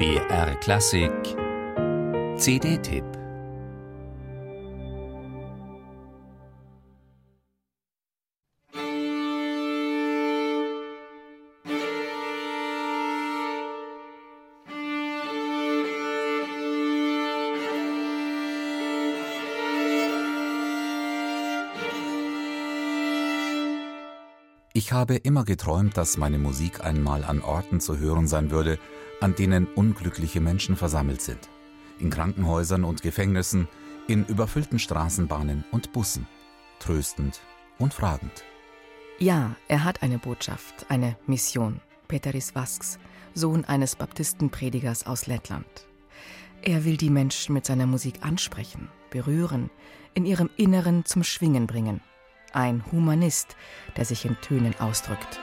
BR Klassik. CD-Tipp Ich habe immer geträumt, dass meine Musik einmal an Orten zu hören sein würde, an denen unglückliche Menschen versammelt sind. In Krankenhäusern und Gefängnissen, in überfüllten Straßenbahnen und Bussen. Tröstend und fragend. Ja, er hat eine Botschaft, eine Mission. Peteris Vasks, Sohn eines Baptistenpredigers aus Lettland. Er will die Menschen mit seiner Musik ansprechen, berühren, in ihrem Inneren zum Schwingen bringen ein Humanist, der sich in Tönen ausdrückt.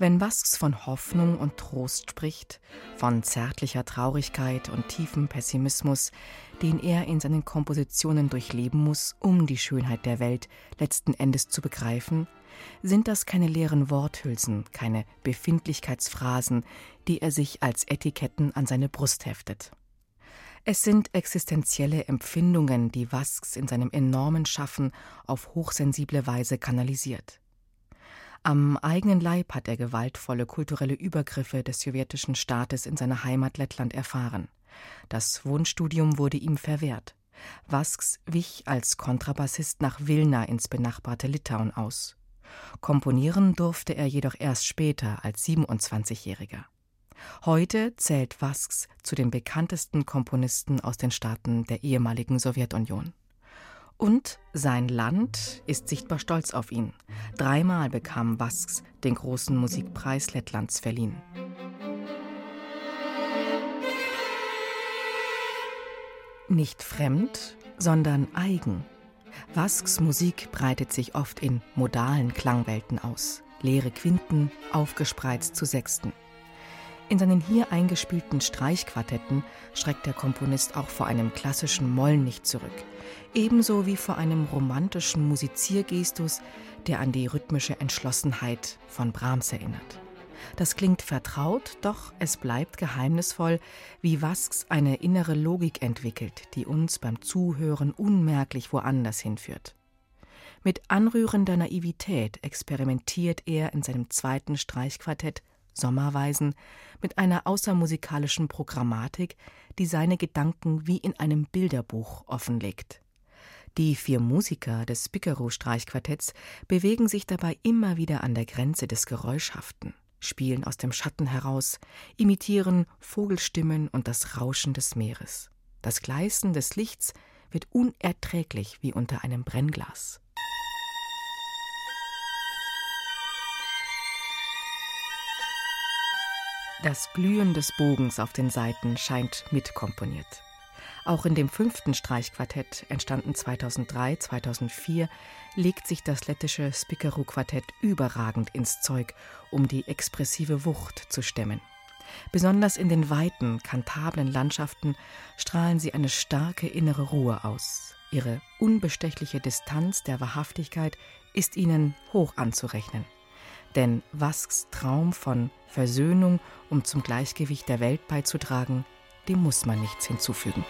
Wenn Basks von Hoffnung und Trost spricht, von zärtlicher Traurigkeit und tiefem Pessimismus, den er in seinen Kompositionen durchleben muss, um die Schönheit der Welt letzten Endes zu begreifen, sind das keine leeren Worthülsen, keine Befindlichkeitsphrasen, die er sich als Etiketten an seine Brust heftet. Es sind existenzielle Empfindungen, die Wasks in seinem enormen Schaffen auf hochsensible Weise kanalisiert. Am eigenen Leib hat er gewaltvolle kulturelle Übergriffe des sowjetischen Staates in seiner Heimat Lettland erfahren. Das Wohnstudium wurde ihm verwehrt. Wasks wich als Kontrabassist nach Wilna ins benachbarte Litauen aus. Komponieren durfte er jedoch erst später als 27-Jähriger. Heute zählt Vasks zu den bekanntesten Komponisten aus den Staaten der ehemaligen Sowjetunion. Und sein Land ist sichtbar stolz auf ihn. Dreimal bekam Vasks den großen Musikpreis Lettlands verliehen. Nicht fremd, sondern eigen. Vasks Musik breitet sich oft in modalen Klangwelten aus. Leere Quinten, aufgespreizt zu Sechsten. In seinen hier eingespielten Streichquartetten schreckt der Komponist auch vor einem klassischen Moll nicht zurück, ebenso wie vor einem romantischen Musiziergestus, der an die rhythmische Entschlossenheit von Brahms erinnert. Das klingt vertraut, doch es bleibt geheimnisvoll, wie Wasks eine innere Logik entwickelt, die uns beim Zuhören unmerklich woanders hinführt. Mit anrührender Naivität experimentiert er in seinem zweiten Streichquartett Sommerweisen mit einer außermusikalischen Programmatik, die seine Gedanken wie in einem Bilderbuch offenlegt. Die vier Musiker des Piccaro-Streichquartetts bewegen sich dabei immer wieder an der Grenze des Geräuschhaften, spielen aus dem Schatten heraus, imitieren Vogelstimmen und das Rauschen des Meeres. Das Gleißen des Lichts wird unerträglich wie unter einem Brennglas. Das Glühen des Bogens auf den Seiten scheint mitkomponiert. Auch in dem fünften Streichquartett, entstanden 2003, 2004, legt sich das lettische Spikeru-Quartett überragend ins Zeug, um die expressive Wucht zu stemmen. Besonders in den weiten, kantablen Landschaften strahlen sie eine starke innere Ruhe aus. Ihre unbestechliche Distanz der Wahrhaftigkeit ist ihnen hoch anzurechnen. Denn Wasks Traum von Versöhnung, um zum Gleichgewicht der Welt beizutragen, dem muss man nichts hinzufügen.